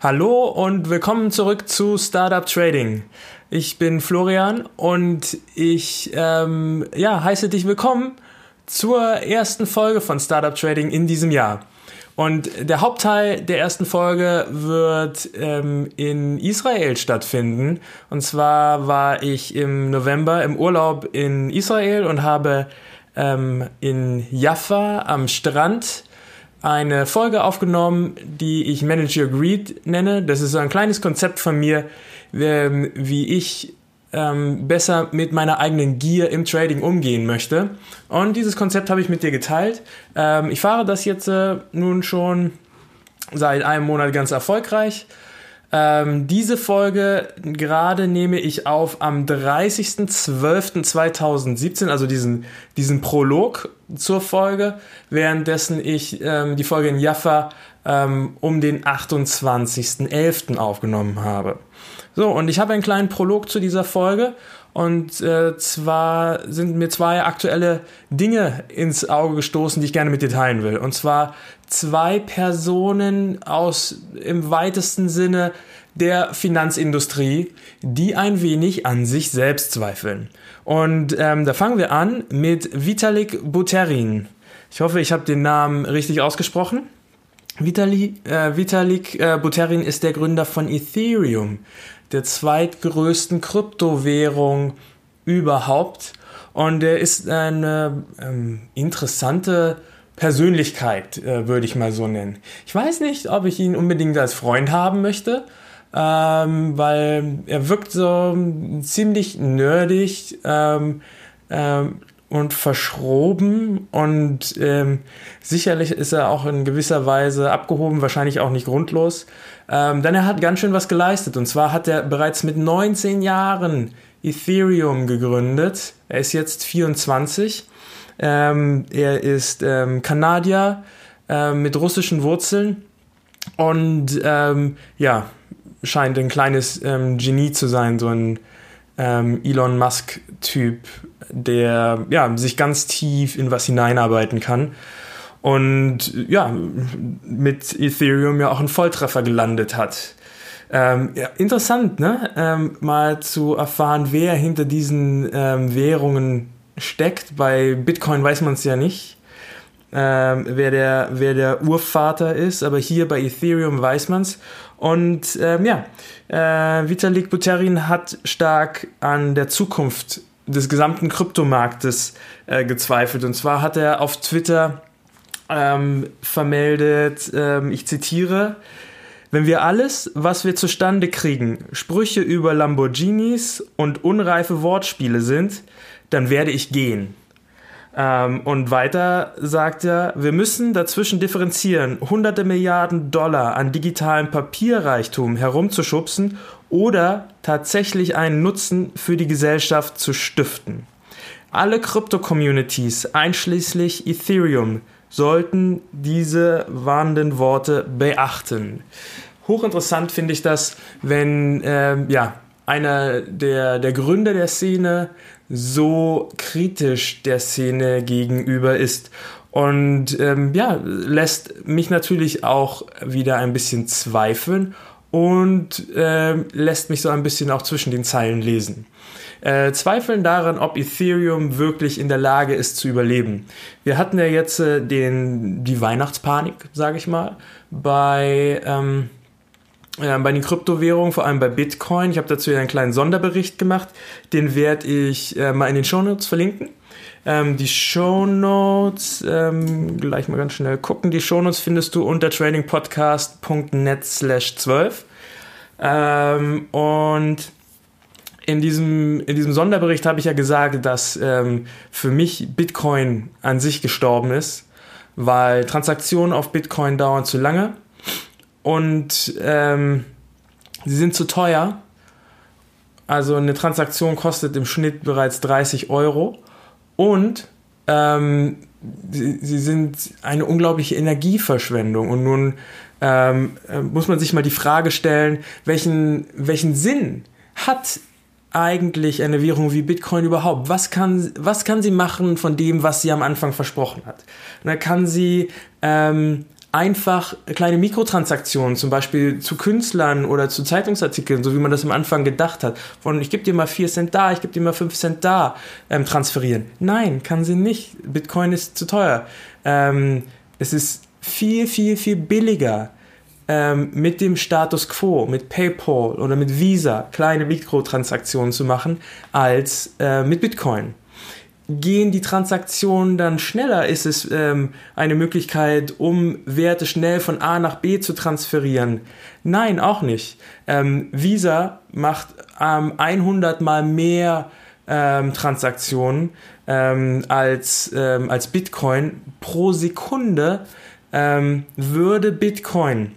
Hallo und willkommen zurück zu Startup Trading. Ich bin Florian und ich ähm, ja, heiße dich willkommen zur ersten Folge von Startup Trading in diesem Jahr. Und der Hauptteil der ersten Folge wird ähm, in Israel stattfinden. Und zwar war ich im November im Urlaub in Israel und habe ähm, in Jaffa am Strand eine Folge aufgenommen, die ich Manage Your Greed nenne. Das ist so ein kleines Konzept von mir, ähm, wie ich ähm, besser mit meiner eigenen Gier im Trading umgehen möchte. Und dieses Konzept habe ich mit dir geteilt. Ähm, ich fahre das jetzt äh, nun schon seit einem Monat ganz erfolgreich. Ähm, diese Folge gerade nehme ich auf am 30.12.2017, also diesen, diesen Prolog zur Folge, währenddessen ich ähm, die Folge in Jaffa ähm, um den 28.11. aufgenommen habe. So, und ich habe einen kleinen Prolog zu dieser Folge und äh, zwar sind mir zwei aktuelle Dinge ins Auge gestoßen, die ich gerne mit dir teilen will. Und zwar zwei Personen aus im weitesten Sinne der Finanzindustrie, die ein wenig an sich selbst zweifeln. Und ähm, da fangen wir an mit Vitalik Buterin. Ich hoffe, ich habe den Namen richtig ausgesprochen. Vitali, äh, Vitalik äh, Buterin ist der Gründer von Ethereum, der zweitgrößten Kryptowährung überhaupt. Und er ist eine ähm, interessante Persönlichkeit, äh, würde ich mal so nennen. Ich weiß nicht, ob ich ihn unbedingt als Freund haben möchte, ähm, weil er wirkt so ziemlich nerdig ähm, ähm, und verschroben und ähm, sicherlich ist er auch in gewisser Weise abgehoben, wahrscheinlich auch nicht grundlos. Ähm, denn er hat ganz schön was geleistet. Und zwar hat er bereits mit 19 Jahren Ethereum gegründet. Er ist jetzt 24. Ähm, er ist ähm, Kanadier äh, mit russischen Wurzeln. Und ähm, ja, scheint ein kleines ähm, Genie zu sein, so ein Elon Musk-Typ, der ja, sich ganz tief in was hineinarbeiten kann und ja, mit Ethereum ja auch einen Volltreffer gelandet hat. Ähm, ja, interessant, ne? Ähm, mal zu erfahren, wer hinter diesen ähm, Währungen steckt. Bei Bitcoin weiß man es ja nicht, ähm, wer, der, wer der Urvater ist, aber hier bei Ethereum weiß man es. Und ähm, ja, äh, Vitalik Buterin hat stark an der Zukunft des gesamten Kryptomarktes äh, gezweifelt. Und zwar hat er auf Twitter ähm, vermeldet, ähm, ich zitiere, wenn wir alles, was wir zustande kriegen, Sprüche über Lamborghinis und unreife Wortspiele sind, dann werde ich gehen. Ähm, und weiter sagt er, wir müssen dazwischen differenzieren, hunderte Milliarden Dollar an digitalem Papierreichtum herumzuschubsen oder tatsächlich einen Nutzen für die Gesellschaft zu stiften. Alle Krypto-Communities, einschließlich Ethereum, sollten diese warnenden Worte beachten. Hochinteressant finde ich das, wenn ähm, ja, einer der, der Gründer der Szene so kritisch der Szene gegenüber ist. Und ähm, ja, lässt mich natürlich auch wieder ein bisschen zweifeln und äh, lässt mich so ein bisschen auch zwischen den Zeilen lesen. Äh, zweifeln daran, ob Ethereum wirklich in der Lage ist zu überleben. Wir hatten ja jetzt äh, den, die Weihnachtspanik, sage ich mal, bei, ähm, äh, bei den Kryptowährungen, vor allem bei Bitcoin. Ich habe dazu einen kleinen Sonderbericht gemacht, den werde ich äh, mal in den Shownotes verlinken. Ähm, die Shownotes, ähm, gleich mal ganz schnell gucken, die Shownotes findest du unter trainingpodcast.net slash 12. Ähm, und in diesem, in diesem Sonderbericht habe ich ja gesagt, dass ähm, für mich Bitcoin an sich gestorben ist, weil Transaktionen auf Bitcoin dauern zu lange und ähm, sie sind zu teuer. Also eine Transaktion kostet im Schnitt bereits 30 Euro und ähm, sie, sie, sind eine unglaubliche Energieverschwendung. Und nun ähm, äh, muss man sich mal die Frage stellen, welchen, welchen Sinn hat eigentlich eine Währung wie Bitcoin überhaupt? Was kann, was kann sie machen von dem, was sie am Anfang versprochen hat? Da kann sie ähm, einfach kleine Mikrotransaktionen, zum Beispiel zu Künstlern oder zu Zeitungsartikeln, so wie man das am Anfang gedacht hat, von ich gebe dir mal 4 Cent da, ich gebe dir mal 5 Cent da, ähm, transferieren. Nein, kann sie nicht. Bitcoin ist zu teuer. Ähm, es ist viel, viel, viel billiger ähm, mit dem Status quo, mit PayPal oder mit Visa kleine Mikrotransaktionen zu machen, als äh, mit Bitcoin gehen die Transaktionen dann schneller? Ist es ähm, eine Möglichkeit, um Werte schnell von A nach B zu transferieren? Nein, auch nicht. Ähm, Visa macht ähm, 100 mal mehr ähm, Transaktionen ähm, als, ähm, als Bitcoin pro Sekunde. würde Bitcoin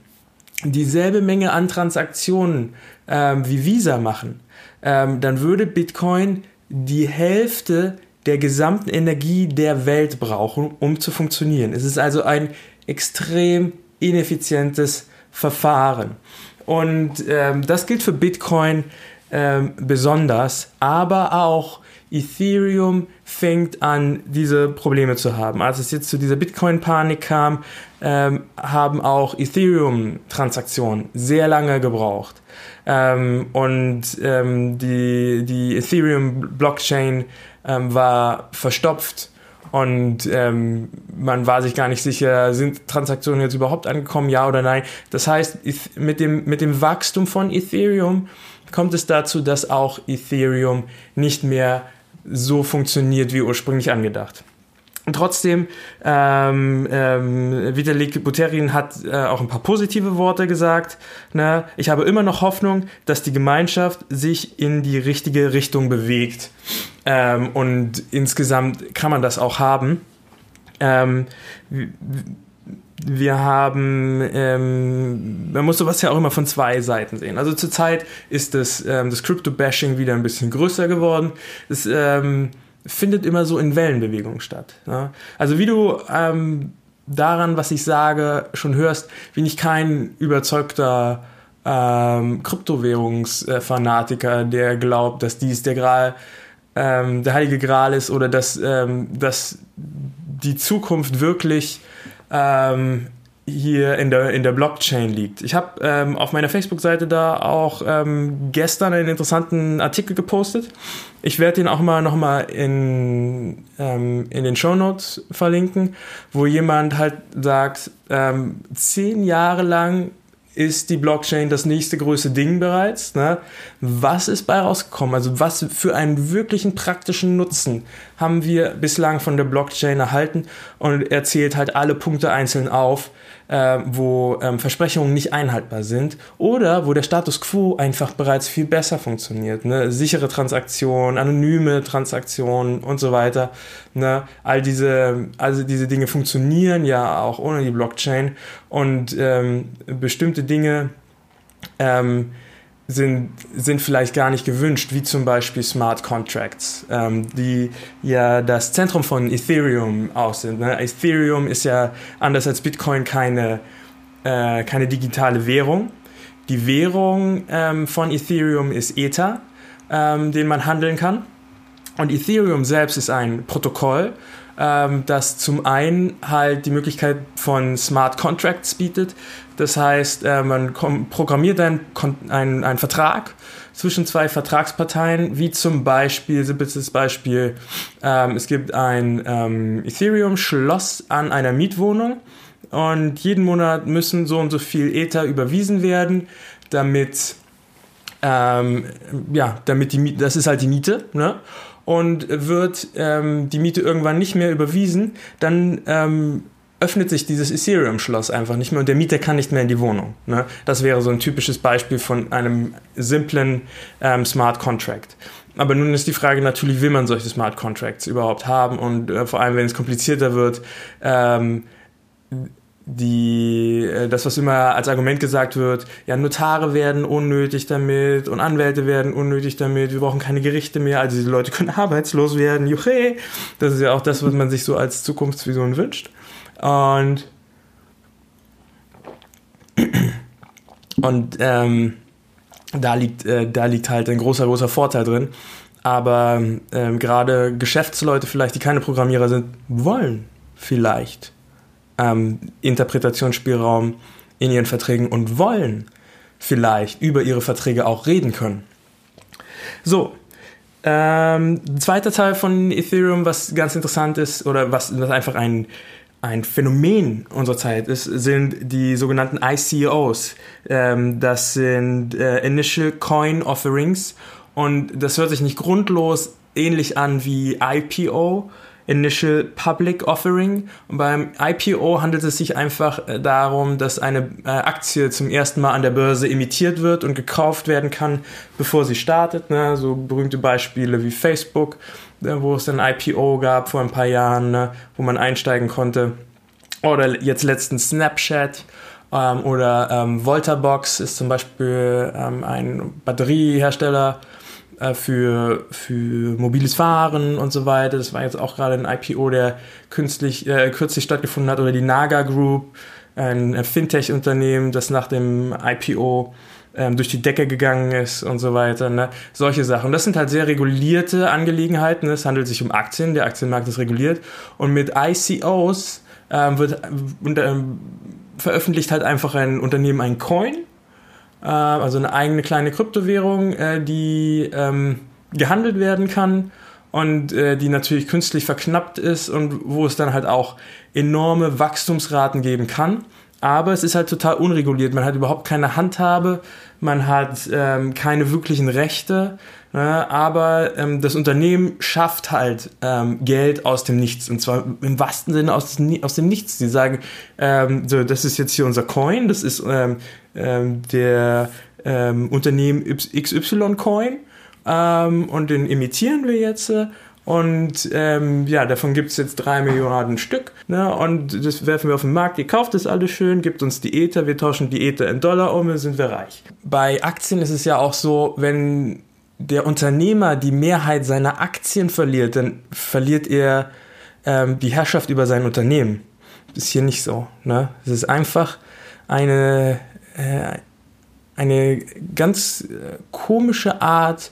dieselbe Menge an Transaktionen wie Visa machen, dann würde Bitcoin die Hälfte der gesamten Energie der Welt brauchen, um zu funktionieren. Es ist also ein extrem ineffizientes Verfahren. Und ähm, das gilt für Bitcoin ähm, besonders, aber auch Ethereum fängt an, diese Probleme zu haben. Als es jetzt zu dieser Bitcoin-Panik kam, ähm, haben auch Ethereum-Transaktionen sehr lange gebraucht. Ähm, und ähm, die, die Ethereum-Blockchain ähm, war verstopft und ähm, man war sich gar nicht sicher, sind Transaktionen jetzt überhaupt angekommen, ja oder nein. Das heißt, mit dem, mit dem Wachstum von Ethereum kommt es dazu, dass auch Ethereum nicht mehr so funktioniert wie ursprünglich angedacht. Und trotzdem, ähm, ähm, Vitalik Buterin hat äh, auch ein paar positive Worte gesagt. Ne? Ich habe immer noch Hoffnung, dass die Gemeinschaft sich in die richtige Richtung bewegt. Ähm, und insgesamt kann man das auch haben. Ähm, wir haben, ähm, man muss sowas ja auch immer von zwei Seiten sehen. Also zurzeit ist das, ähm, das Crypto-Bashing wieder ein bisschen größer geworden. Es, ähm, findet immer so in Wellenbewegung statt. Ja? Also wie du ähm, daran, was ich sage, schon hörst, bin ich kein überzeugter ähm, Kryptowährungsfanatiker, der glaubt, dass dies der Gral, ähm, der heilige Gral ist oder dass, ähm, dass die Zukunft wirklich ähm, hier in der, in der Blockchain liegt. Ich habe ähm, auf meiner Facebook-Seite da auch ähm, gestern einen interessanten Artikel gepostet. Ich werde den auch mal nochmal in, ähm, in den Show Notes verlinken, wo jemand halt sagt, ähm, zehn Jahre lang ist die Blockchain das nächste größte Ding bereits. Ne? Was ist bei rausgekommen? Also was für einen wirklichen praktischen Nutzen haben wir bislang von der Blockchain erhalten? Und er zählt halt alle Punkte einzeln auf, äh, wo ähm, Versprechungen nicht einhaltbar sind oder wo der Status quo einfach bereits viel besser funktioniert. Ne? Sichere Transaktionen, anonyme Transaktionen und so weiter. Ne? All diese, also diese Dinge funktionieren ja auch ohne die Blockchain und ähm, bestimmte Dinge ähm, sind, sind vielleicht gar nicht gewünscht, wie zum Beispiel Smart Contracts, ähm, die ja das Zentrum von Ethereum auch sind. Ne? Ethereum ist ja anders als Bitcoin keine, äh, keine digitale Währung. Die Währung ähm, von Ethereum ist Ether, ähm, den man handeln kann. Und Ethereum selbst ist ein Protokoll, das zum einen halt die Möglichkeit von Smart Contracts bietet. Das heißt, äh, man programmiert einen, einen, einen Vertrag zwischen zwei Vertragsparteien, wie zum Beispiel, simples Beispiel, ähm, es gibt ein ähm, Ethereum-Schloss an einer Mietwohnung und jeden Monat müssen so und so viel Ether überwiesen werden, damit ähm, ja, damit die das ist halt die Miete, ne? Und wird ähm, die Miete irgendwann nicht mehr überwiesen, dann ähm, öffnet sich dieses Ethereum-Schloss einfach nicht mehr und der Mieter kann nicht mehr in die Wohnung. Ne? Das wäre so ein typisches Beispiel von einem simplen ähm, Smart Contract. Aber nun ist die Frage natürlich, will man solche Smart Contracts überhaupt haben und äh, vor allem, wenn es komplizierter wird, ähm, die, äh, das, was immer als Argument gesagt wird, ja, Notare werden unnötig damit und Anwälte werden unnötig damit, wir brauchen keine Gerichte mehr, also die Leute können arbeitslos werden, juche. Das ist ja auch das, was man sich so als Zukunftsvision wünscht. Und, und ähm, da, liegt, äh, da liegt halt ein großer, großer Vorteil drin. Aber ähm, gerade Geschäftsleute vielleicht, die keine Programmierer sind, wollen vielleicht ähm, Interpretationsspielraum in ihren Verträgen und wollen vielleicht über ihre Verträge auch reden können. So, ähm, zweiter Teil von Ethereum, was ganz interessant ist oder was, was einfach ein, ein Phänomen unserer Zeit ist, sind die sogenannten ICOs. Ähm, das sind äh, Initial Coin Offerings und das hört sich nicht grundlos ähnlich an wie IPO, Initial Public Offering. Und beim IPO handelt es sich einfach äh, darum, dass eine äh, Aktie zum ersten Mal an der Börse emittiert wird und gekauft werden kann, bevor sie startet. Ne? So berühmte Beispiele wie Facebook, äh, wo es ein IPO gab vor ein paar Jahren, ne? wo man einsteigen konnte. Oder jetzt letztens Snapchat. Ähm, oder ähm, Voltabox ist zum Beispiel ähm, ein Batteriehersteller, äh, für, für mobiles Fahren und so weiter. Das war jetzt auch gerade ein IPO, der künstlich, äh, kürzlich stattgefunden hat. Oder die Naga Group, ein Fintech-Unternehmen, das nach dem IPO ähm, durch die Decke gegangen ist und so weiter. Ne? Solche Sachen. Das sind halt sehr regulierte Angelegenheiten. Es handelt sich um Aktien, der Aktienmarkt ist reguliert. Und mit ICOs ähm, wird ähm, veröffentlicht halt einfach ein Unternehmen ein Coin also eine eigene kleine Kryptowährung, äh, die ähm, gehandelt werden kann und äh, die natürlich künstlich verknappt ist und wo es dann halt auch enorme Wachstumsraten geben kann. Aber es ist halt total unreguliert. Man hat überhaupt keine Handhabe, man hat ähm, keine wirklichen Rechte. Ne? Aber ähm, das Unternehmen schafft halt ähm, Geld aus dem Nichts. Und zwar im wahrsten Sinne aus, aus dem Nichts. Die sagen, ähm, so, das ist jetzt hier unser Coin, das ist ähm, ähm, der ähm, Unternehmen XY Coin ähm, und den imitieren wir jetzt. Äh, und ähm, ja, davon gibt es jetzt drei Milliarden Stück. Ne? Und das werfen wir auf den Markt. Ihr kauft das alles schön, gibt uns die Ether, wir tauschen die Ether in Dollar um, dann sind wir reich. Bei Aktien ist es ja auch so, wenn der Unternehmer die Mehrheit seiner Aktien verliert, dann verliert er ähm, die Herrschaft über sein Unternehmen. Ist hier nicht so. Ne? Es ist einfach eine äh, eine ganz äh, komische Art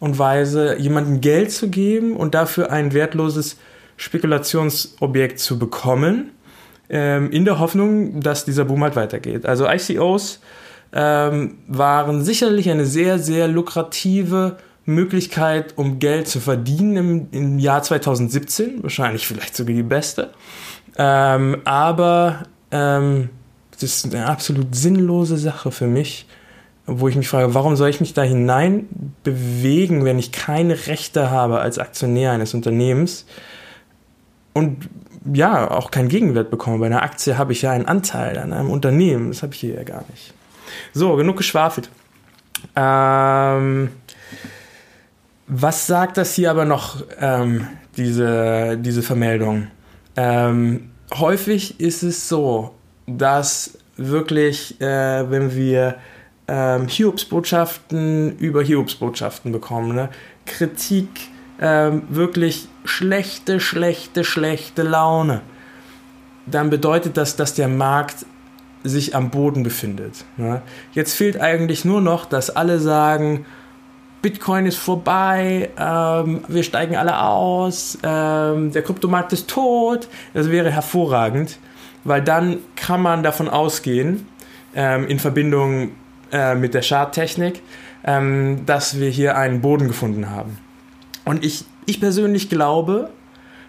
und Weise, jemandem Geld zu geben und dafür ein wertloses Spekulationsobjekt zu bekommen, ähm, in der Hoffnung, dass dieser Boom halt weitergeht. Also ICOs ähm, waren sicherlich eine sehr, sehr lukrative Möglichkeit, um Geld zu verdienen im, im Jahr 2017, wahrscheinlich vielleicht sogar die beste. Ähm, aber ähm, das ist eine absolut sinnlose Sache für mich, wo ich mich frage, warum soll ich mich da hinein bewegen, wenn ich keine Rechte habe als Aktionär eines Unternehmens und ja, auch keinen Gegenwert bekomme. Bei einer Aktie habe ich ja einen Anteil an einem Unternehmen, das habe ich hier ja gar nicht. So, genug geschwafelt. Ähm, was sagt das hier aber noch, ähm, diese, diese Vermeldung? Ähm, häufig ist es so, dass wirklich, äh, wenn wir ähm, Hiobsbotschaften über Hiobsbotschaften bekommen, ne? Kritik, ähm, wirklich schlechte, schlechte, schlechte Laune, dann bedeutet das, dass der Markt sich am Boden befindet. Ne? Jetzt fehlt eigentlich nur noch, dass alle sagen, Bitcoin ist vorbei, ähm, wir steigen alle aus, ähm, der Kryptomarkt ist tot. Das wäre hervorragend weil dann kann man davon ausgehen, ähm, in Verbindung äh, mit der Schadtechnik, ähm, dass wir hier einen Boden gefunden haben. Und ich, ich persönlich glaube,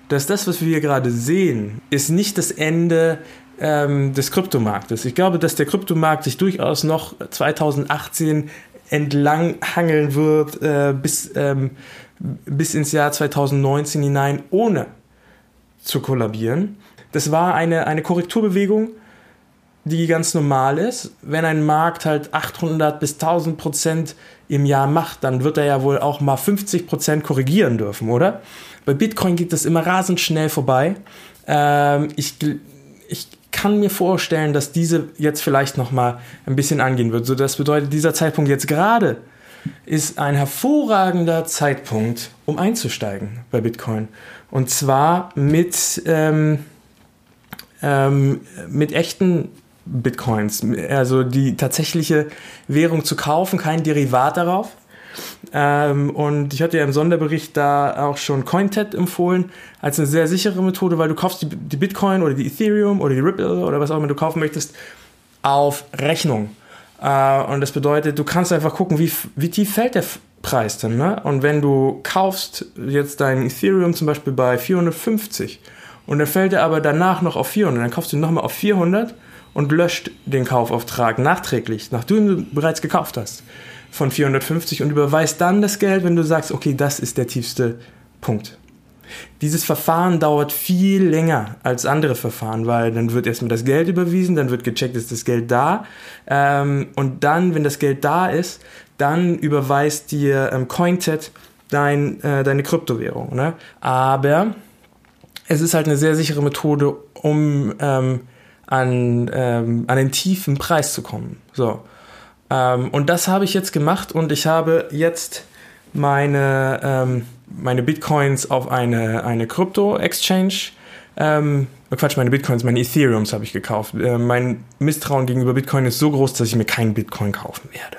dass das, was wir hier gerade sehen, ist nicht das Ende ähm, des Kryptomarktes. Ich glaube, dass der Kryptomarkt sich durchaus noch 2018 entlang hangeln wird äh, bis, ähm, bis ins Jahr 2019 hinein, ohne zu kollabieren. Das war eine, eine Korrekturbewegung, die ganz normal ist. Wenn ein Markt halt 800 bis 1000 Prozent im Jahr macht, dann wird er ja wohl auch mal 50 Prozent korrigieren dürfen, oder? Bei Bitcoin geht das immer rasend schnell vorbei. Ähm, ich, ich kann mir vorstellen, dass diese jetzt vielleicht noch mal ein bisschen angehen wird. So, das bedeutet, dieser Zeitpunkt jetzt gerade ist ein hervorragender Zeitpunkt, um einzusteigen bei Bitcoin. Und zwar mit ähm, ähm, mit echten Bitcoins, also die tatsächliche Währung zu kaufen, kein Derivat darauf. Ähm, und ich hatte ja im Sonderbericht da auch schon CoinTet empfohlen als eine sehr sichere Methode, weil du kaufst die, die Bitcoin oder die Ethereum oder die Ripple oder was auch immer du kaufen möchtest auf Rechnung. Äh, und das bedeutet, du kannst einfach gucken, wie, wie tief fällt der Preis dann. Ne? Und wenn du kaufst jetzt dein Ethereum zum Beispiel bei 450 und dann fällt er aber danach noch auf 400, dann kaufst du nochmal auf 400 und löscht den Kaufauftrag nachträglich, nachdem du bereits gekauft hast, von 450 und überweist dann das Geld, wenn du sagst, okay, das ist der tiefste Punkt. Dieses Verfahren dauert viel länger als andere Verfahren, weil dann wird erstmal das Geld überwiesen, dann wird gecheckt, ist das Geld da. Ähm, und dann, wenn das Geld da ist, dann überweist dir ähm, CoinTet dein, äh, deine Kryptowährung. Ne? Aber es ist halt eine sehr sichere Methode, um ähm, an, ähm, an den tiefen Preis zu kommen. So. Ähm, und das habe ich jetzt gemacht und ich habe jetzt meine, ähm, meine Bitcoins auf eine, eine Krypto-Exchange. Ähm, oh Quatsch, meine Bitcoins, meine Ethereums habe ich gekauft. Äh, mein Misstrauen gegenüber Bitcoin ist so groß, dass ich mir keinen Bitcoin kaufen werde.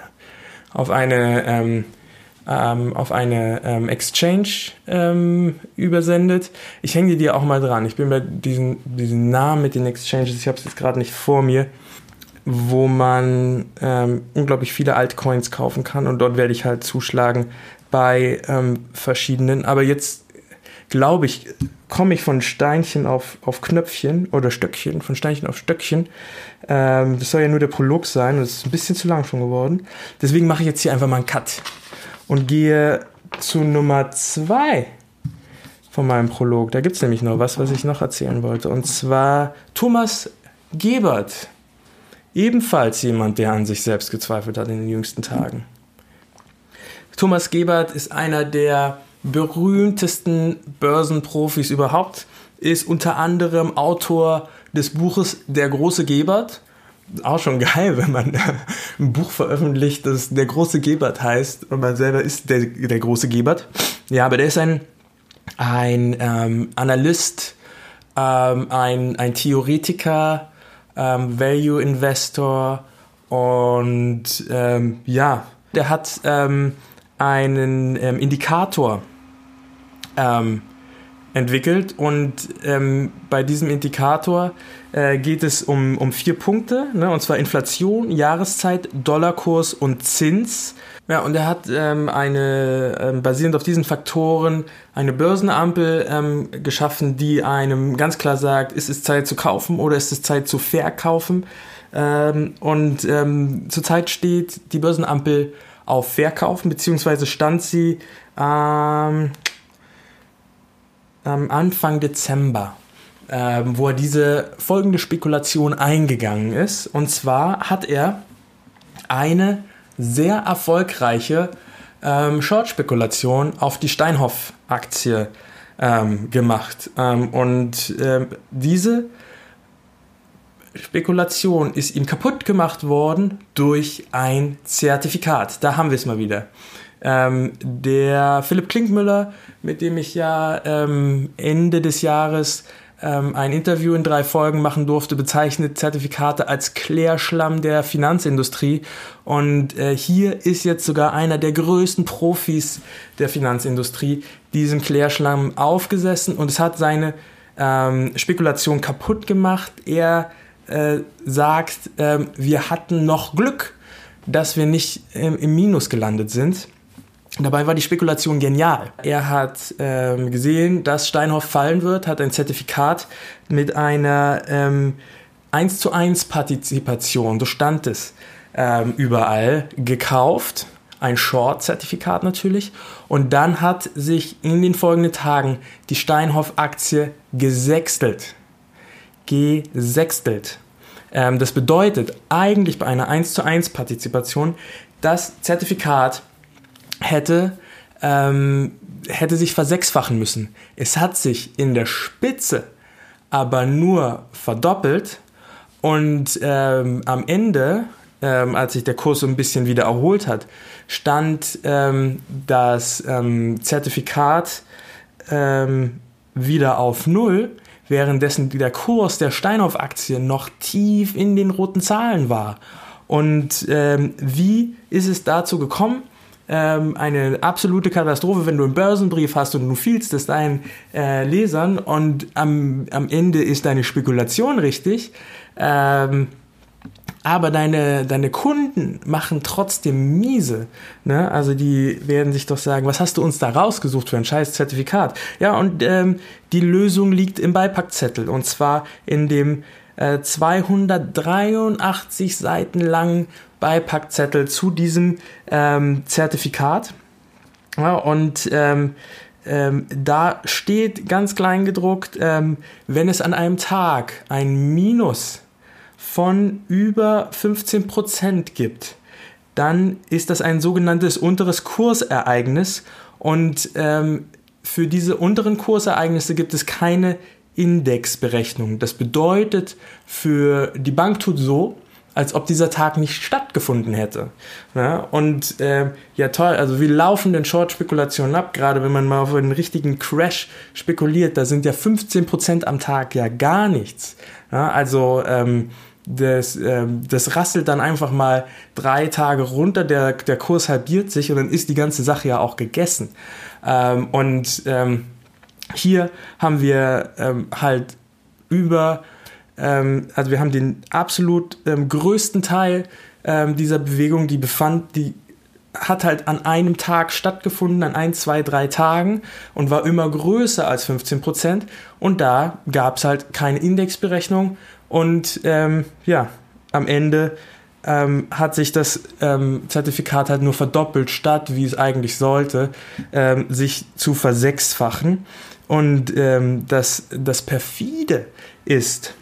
Auf eine, ähm, auf eine ähm, Exchange ähm, übersendet. Ich hänge dir auch mal dran. Ich bin bei diesen, diesen Namen mit den Exchanges, ich habe es jetzt gerade nicht vor mir wo man ähm, unglaublich viele Altcoins kaufen kann und dort werde ich halt zuschlagen bei ähm, verschiedenen. Aber jetzt glaube ich, komme ich von Steinchen auf, auf Knöpfchen oder Stöckchen, von Steinchen auf Stöckchen. Ähm, das soll ja nur der Prolog sein und es ist ein bisschen zu lang schon geworden. Deswegen mache ich jetzt hier einfach mal einen Cut und gehe zu Nummer zwei von meinem Prolog. Da gibt es nämlich noch was, was ich noch erzählen wollte. Und zwar Thomas Gebert. Ebenfalls jemand, der an sich selbst gezweifelt hat in den jüngsten Tagen. Thomas Gebert ist einer der berühmtesten Börsenprofis überhaupt, ist unter anderem Autor des Buches Der große Gebert. Auch schon geil, wenn man ein Buch veröffentlicht, das Der große Gebert heißt und man selber ist der, der große Gebert. Ja, aber der ist ein, ein ähm, Analyst, ähm, ein, ein Theoretiker, ähm, Value Investor und ähm, ja, der hat ähm, einen ähm, Indikator entwickelt und ähm, bei diesem Indikator äh, geht es um, um vier Punkte, ne, und zwar Inflation, Jahreszeit, Dollarkurs und Zins. Ja, und er hat ähm, eine, ähm, basierend auf diesen Faktoren, eine Börsenampel ähm, geschaffen, die einem ganz klar sagt, ist es Zeit zu kaufen oder ist es Zeit zu verkaufen. Ähm, und ähm, zurzeit steht die Börsenampel auf Verkaufen, beziehungsweise stand sie ähm, am Anfang Dezember, äh, wo er diese folgende Spekulation eingegangen ist. Und zwar hat er eine sehr erfolgreiche ähm, Short-Spekulation auf die Steinhoff-Aktie ähm, gemacht. Ähm, und ähm, diese Spekulation ist ihm kaputt gemacht worden durch ein Zertifikat. Da haben wir es mal wieder. Ähm, der Philipp Klinkmüller, mit dem ich ja ähm, Ende des Jahres ähm, ein Interview in drei Folgen machen durfte, bezeichnet Zertifikate als Klärschlamm der Finanzindustrie. Und äh, hier ist jetzt sogar einer der größten Profis der Finanzindustrie diesem Klärschlamm aufgesessen und es hat seine ähm, Spekulation kaputt gemacht. Er äh, sagt, äh, wir hatten noch Glück, dass wir nicht ähm, im Minus gelandet sind. Dabei war die Spekulation genial. Er hat ähm, gesehen, dass Steinhoff fallen wird, hat ein Zertifikat mit einer ähm, 1 zu 1 Partizipation, so stand es ähm, überall, gekauft. Ein Short-Zertifikat natürlich. Und dann hat sich in den folgenden Tagen die Steinhoff-Aktie gesextelt gesextelt. Ähm, das bedeutet eigentlich bei einer 1 zu 1 Partizipation, das Zertifikat hätte, ähm, hätte sich versechsfachen müssen. Es hat sich in der Spitze aber nur verdoppelt und ähm, am Ende, ähm, als sich der Kurs so ein bisschen wieder erholt hat, stand ähm, das ähm, Zertifikat ähm, wieder auf Null währenddessen der Kurs der Steinhoff-Aktie noch tief in den roten Zahlen war. Und ähm, wie ist es dazu gekommen? Ähm, eine absolute Katastrophe, wenn du einen Börsenbrief hast und du fielst es deinen äh, Lesern und am, am Ende ist deine Spekulation richtig. Ähm, aber deine, deine Kunden machen trotzdem miese. Ne? Also die werden sich doch sagen, was hast du uns da rausgesucht für ein scheiß Zertifikat? Ja, und ähm, die Lösung liegt im Beipackzettel und zwar in dem äh, 283 Seiten langen Beipackzettel zu diesem ähm, Zertifikat. Ja, und ähm, ähm, da steht ganz klein gedruckt, ähm, wenn es an einem Tag ein Minus von über 15 Prozent gibt, dann ist das ein sogenanntes unteres Kursereignis und ähm, für diese unteren Kursereignisse gibt es keine Indexberechnung. Das bedeutet, für die Bank tut so, als ob dieser Tag nicht stattgefunden hätte. Ja, und äh, ja toll, also wie laufen denn Short-Spekulationen ab? Gerade wenn man mal auf einen richtigen Crash spekuliert, da sind ja 15% am Tag ja gar nichts. Ja, also ähm, das, ähm, das rasselt dann einfach mal drei Tage runter, der, der Kurs halbiert sich und dann ist die ganze Sache ja auch gegessen. Ähm, und ähm, hier haben wir ähm, halt über, ähm, also wir haben den absolut ähm, größten Teil ähm, dieser Bewegung, die befand, die hat halt an einem Tag stattgefunden, an ein, zwei, drei Tagen und war immer größer als 15 Prozent. Und da gab es halt keine Indexberechnung und ähm, ja, am Ende ähm, hat sich das ähm, Zertifikat halt nur verdoppelt, statt, wie es eigentlich sollte, ähm, sich zu versechsfachen. Und ähm, das, das perfide ist,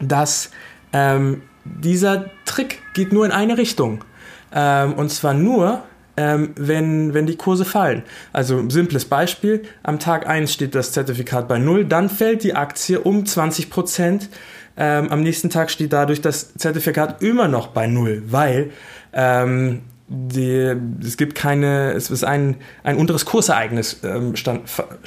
dass ähm, dieser Trick geht nur in eine Richtung. Ähm, und zwar nur, ähm, wenn, wenn die Kurse fallen. Also simples Beispiel, am Tag 1 steht das Zertifikat bei 0, dann fällt die Aktie um 20 Prozent. Ähm, am nächsten Tag steht dadurch das Zertifikat immer noch bei 0, weil ähm, die, es gibt keine, es ist ein, ein unteres Kursereignis ähm, stand,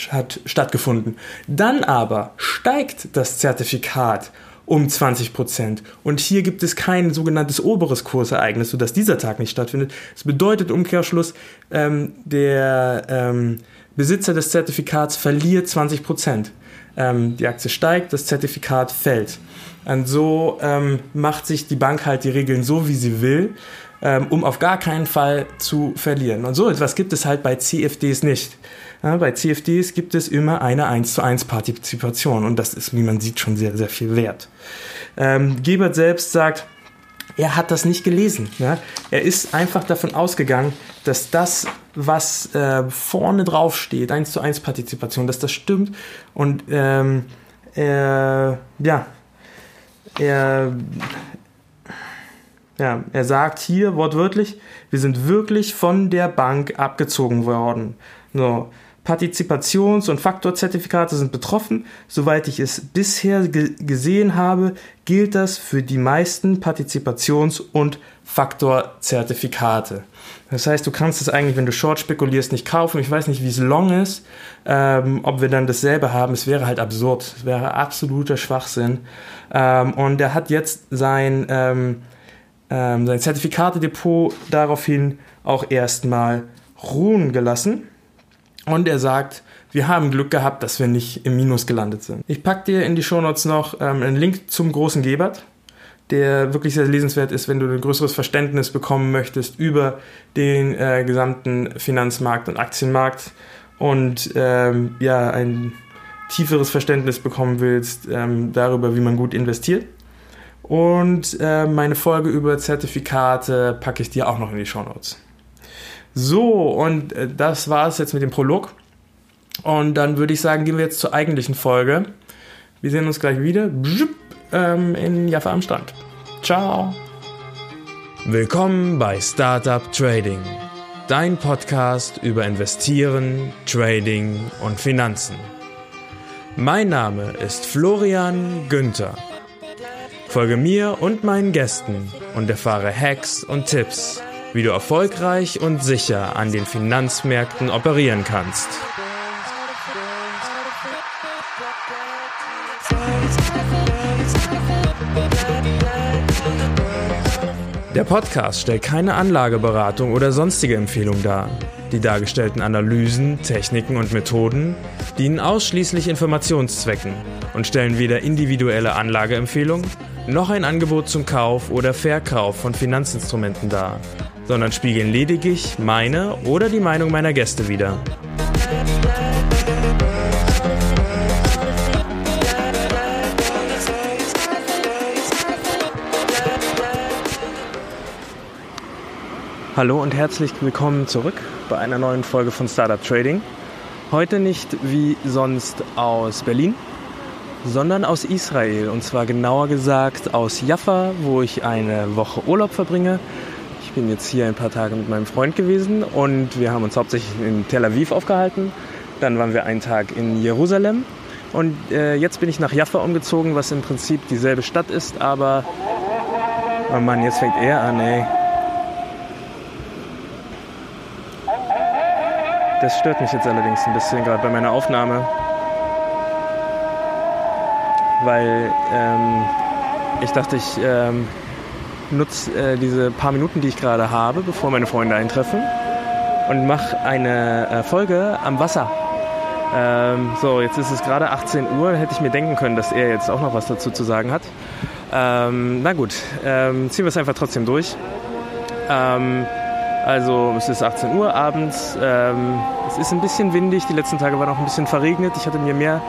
hat stattgefunden. Dann aber steigt das Zertifikat um 20 Prozent. Und hier gibt es kein sogenanntes oberes Kursereignis, sodass dieser Tag nicht stattfindet. Das bedeutet Umkehrschluss, ähm, der ähm, Besitzer des Zertifikats verliert 20 Prozent. Ähm, die Aktie steigt, das Zertifikat fällt. Und so ähm, macht sich die Bank halt die Regeln so, wie sie will ähm, um auf gar keinen Fall zu verlieren. Und so etwas gibt es halt bei CFDs nicht. Ja, bei CFDs gibt es immer eine 1 zu 1 Partizipation und das ist, wie man sieht, schon sehr, sehr viel wert. Ähm, Gebert selbst sagt, er hat das nicht gelesen. Ja? Er ist einfach davon ausgegangen, dass das, was äh, vorne drauf steht, 1 zu 1 Partizipation, dass das stimmt und ähm, er, ja, er ja, er sagt hier wortwörtlich, wir sind wirklich von der Bank abgezogen worden. So, Partizipations- und Faktorzertifikate sind betroffen. Soweit ich es bisher ge gesehen habe, gilt das für die meisten Partizipations- und Faktorzertifikate. Das heißt, du kannst es eigentlich, wenn du Short spekulierst, nicht kaufen. Ich weiß nicht, wie es long ist, ähm, ob wir dann dasselbe haben. Es wäre halt absurd. Es wäre absoluter Schwachsinn. Ähm, und er hat jetzt sein ähm, ähm, sein Zertifikatedepot daraufhin auch erstmal ruhen gelassen. Und er sagt, wir haben Glück gehabt, dass wir nicht im Minus gelandet sind. Ich packe dir in die Shownotes noch ähm, einen Link zum großen Gebert, der wirklich sehr lesenswert ist, wenn du ein größeres Verständnis bekommen möchtest über den äh, gesamten Finanzmarkt und Aktienmarkt und ähm, ja, ein tieferes Verständnis bekommen willst ähm, darüber, wie man gut investiert. Und äh, meine Folge über Zertifikate packe ich dir auch noch in die Show Notes. So, und äh, das war es jetzt mit dem Prolog. Und dann würde ich sagen, gehen wir jetzt zur eigentlichen Folge. Wir sehen uns gleich wieder ähm, in Jaffa am Strand. Ciao. Willkommen bei Startup Trading, dein Podcast über Investieren, Trading und Finanzen. Mein Name ist Florian Günther. Folge mir und meinen Gästen und erfahre Hacks und Tipps, wie du erfolgreich und sicher an den Finanzmärkten operieren kannst. Der Podcast stellt keine Anlageberatung oder sonstige Empfehlung dar. Die dargestellten Analysen, Techniken und Methoden dienen ausschließlich Informationszwecken und stellen weder individuelle Anlageempfehlungen noch ein Angebot zum Kauf oder Verkauf von Finanzinstrumenten dar, sondern spiegeln lediglich meine oder die Meinung meiner Gäste wider. Hallo und herzlich willkommen zurück bei einer neuen Folge von Startup Trading. Heute nicht wie sonst aus Berlin, sondern aus Israel und zwar genauer gesagt aus Jaffa, wo ich eine Woche Urlaub verbringe. Ich bin jetzt hier ein paar Tage mit meinem Freund gewesen und wir haben uns hauptsächlich in Tel Aviv aufgehalten. Dann waren wir einen Tag in Jerusalem und äh, jetzt bin ich nach Jaffa umgezogen, was im Prinzip dieselbe Stadt ist, aber oh Mann, jetzt fängt er an, ey. Das stört mich jetzt allerdings ein bisschen gerade bei meiner Aufnahme, weil ähm, ich dachte, ich ähm, nutze äh, diese paar Minuten, die ich gerade habe, bevor meine Freunde eintreffen und mache eine äh, Folge am Wasser. Ähm, so, jetzt ist es gerade 18 Uhr, hätte ich mir denken können, dass er jetzt auch noch was dazu zu sagen hat. Ähm, na gut, ähm, ziehen wir es einfach trotzdem durch. Ähm, also es ist 18 Uhr abends. Ähm, es ist ein bisschen windig. Die letzten Tage waren auch ein bisschen verregnet. Ich hatte mir mehr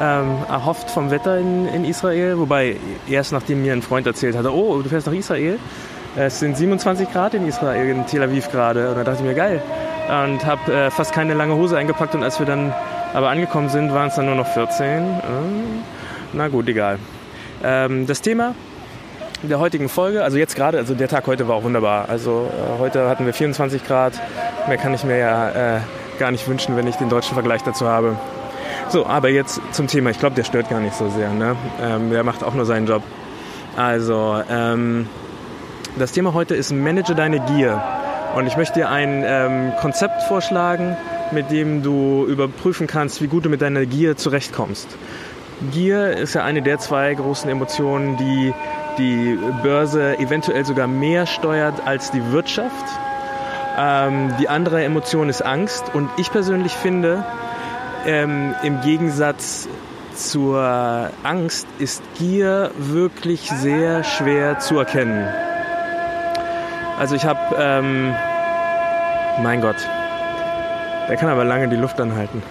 ähm, erhofft vom Wetter in, in, Israel. Wobei erst nachdem mir ein Freund erzählt hatte, oh, du fährst nach Israel. Es sind 27 Grad in Israel, in Tel Aviv gerade. Und da dachte ich mir, geil. Und habe äh, fast keine lange Hose eingepackt. Und als wir dann aber angekommen sind, waren es dann nur noch 14. Äh, na gut, egal. Ähm, das Thema der heutigen Folge. Also jetzt gerade, also der Tag heute war auch wunderbar. Also äh, heute hatten wir 24 Grad. Mehr kann ich mir ja äh, gar nicht wünschen, wenn ich den deutschen Vergleich dazu habe. So, aber jetzt zum Thema. Ich glaube, der stört gar nicht so sehr. Ne? Ähm, der macht auch nur seinen Job. Also, ähm, das Thema heute ist Manage deine Gier. Und ich möchte dir ein ähm, Konzept vorschlagen, mit dem du überprüfen kannst, wie gut du mit deiner Gier zurechtkommst. Gier ist ja eine der zwei großen Emotionen, die die Börse eventuell sogar mehr steuert als die Wirtschaft. Ähm, die andere Emotion ist Angst und ich persönlich finde, ähm, im Gegensatz zur Angst ist Gier wirklich sehr schwer zu erkennen. Also ich habe, ähm, mein Gott, der kann aber lange die Luft anhalten.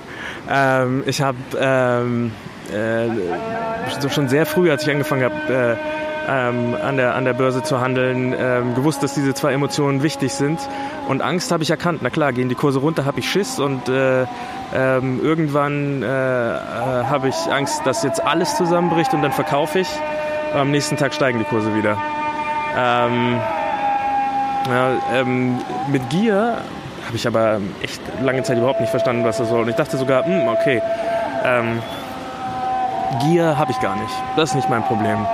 Ähm, ich habe ähm, äh, schon sehr früh, als ich angefangen habe, äh, ähm, an, der, an der Börse zu handeln, ähm, gewusst, dass diese zwei Emotionen wichtig sind. Und Angst habe ich erkannt. Na klar, gehen die Kurse runter, habe ich Schiss und äh, ähm, irgendwann äh, äh, habe ich Angst, dass jetzt alles zusammenbricht und dann verkaufe ich. Am nächsten Tag steigen die Kurse wieder. Ähm, ja, ähm, mit Gier habe ich aber echt lange Zeit überhaupt nicht verstanden, was das soll. Und ich dachte sogar, mh, hm, okay, ähm, Gier habe ich gar nicht. Das ist nicht mein Problem.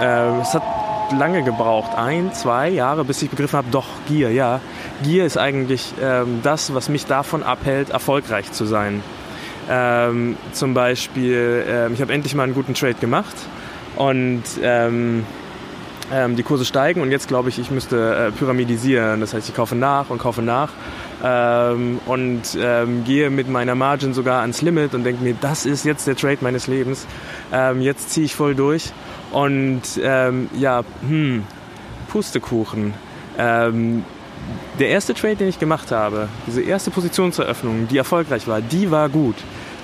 Äh, es hat lange gebraucht, ein, zwei Jahre, bis ich begriffen habe, doch, Gier, ja. Gier ist eigentlich ähm, das, was mich davon abhält, erfolgreich zu sein. Ähm, zum Beispiel, ähm, ich habe endlich mal einen guten Trade gemacht und ähm, ähm, die Kurse steigen und jetzt glaube ich, ich müsste äh, pyramidisieren. Das heißt, ich kaufe nach und kaufe nach ähm, und gehe mit meiner Margin sogar ans Limit und denke mir, das ist jetzt der Trade meines Lebens. Jetzt ziehe ich voll durch und ähm, ja, hm, Pustekuchen. Ähm, der erste Trade, den ich gemacht habe, diese erste Positionseröffnung, die erfolgreich war, die war gut.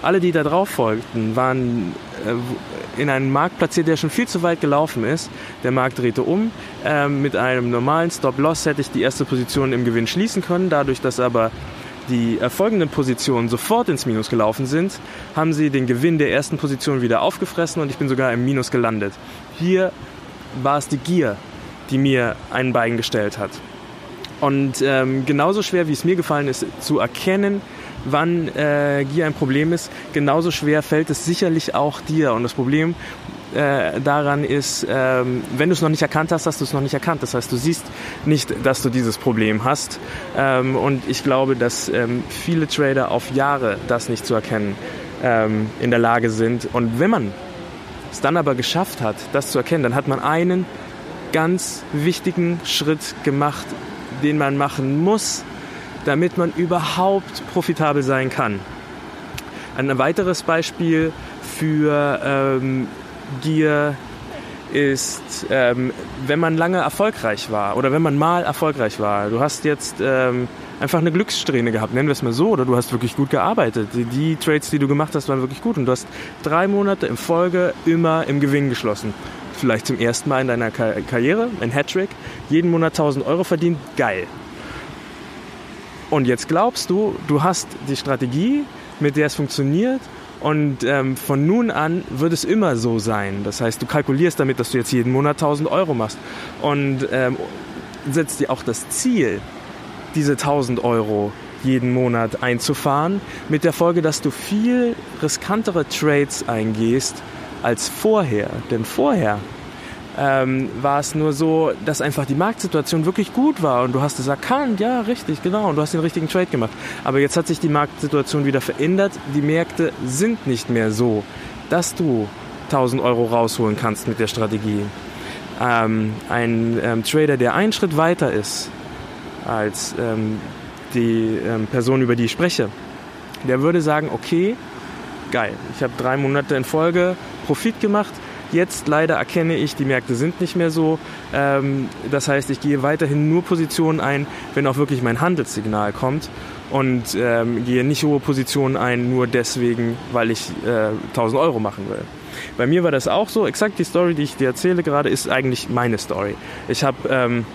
Alle, die da drauf folgten, waren äh, in einen Markt platziert, der schon viel zu weit gelaufen ist. Der Markt drehte um. Ähm, mit einem normalen Stop-Loss hätte ich die erste Position im Gewinn schließen können. Dadurch, dass aber die folgenden Positionen sofort ins Minus gelaufen sind, haben sie den Gewinn der ersten Position wieder aufgefressen und ich bin sogar im Minus gelandet. Hier war es die Gier, die mir ein Bein gestellt hat. Und ähm, genauso schwer, wie es mir gefallen ist, zu erkennen, wann äh, Gier ein Problem ist, genauso schwer fällt es sicherlich auch dir. Und das Problem äh, daran ist, ähm, wenn du es noch nicht erkannt hast, hast du es noch nicht erkannt. Das heißt, du siehst nicht, dass du dieses Problem hast. Ähm, und ich glaube, dass ähm, viele Trader auf Jahre das nicht zu erkennen ähm, in der Lage sind. Und wenn man es dann aber geschafft hat, das zu erkennen, dann hat man einen ganz wichtigen Schritt gemacht, den man machen muss, damit man überhaupt profitabel sein kann. Ein weiteres Beispiel für ähm, Gier ist, ähm, wenn man lange erfolgreich war oder wenn man mal erfolgreich war. Du hast jetzt ähm, einfach eine Glückssträhne gehabt, nennen wir es mal so, oder du hast wirklich gut gearbeitet. Die, die, Trades, die du gemacht hast, waren wirklich gut und du hast drei Monate in Folge immer im Gewinn geschlossen. Vielleicht zum ersten Mal in deiner Kar Karriere, ein Hattrick, jeden Monat 1000 Euro verdient, geil. Und jetzt glaubst du, du hast die Strategie, mit der es funktioniert und ähm, von nun an wird es immer so sein. Das heißt, du kalkulierst damit, dass du jetzt jeden Monat 1000 Euro machst und ähm, setzt dir auch das Ziel, diese 1000 Euro jeden Monat einzufahren, mit der Folge, dass du viel riskantere Trades eingehst als vorher. Denn vorher ähm, war es nur so, dass einfach die Marktsituation wirklich gut war und du hast es erkannt, ja, richtig, genau, und du hast den richtigen Trade gemacht. Aber jetzt hat sich die Marktsituation wieder verändert. Die Märkte sind nicht mehr so, dass du 1000 Euro rausholen kannst mit der Strategie. Ähm, ein ähm, Trader, der einen Schritt weiter ist als ähm, die ähm, Person, über die ich spreche, der würde sagen, okay, geil, ich habe drei Monate in Folge Profit gemacht, Jetzt leider erkenne ich, die Märkte sind nicht mehr so. Ähm, das heißt, ich gehe weiterhin nur Positionen ein, wenn auch wirklich mein Handelssignal kommt und ähm, gehe nicht hohe Positionen ein, nur deswegen, weil ich äh, 1000 Euro machen will. Bei mir war das auch so. Exakt die Story, die ich dir erzähle gerade, ist eigentlich meine Story. Ich habe ähm,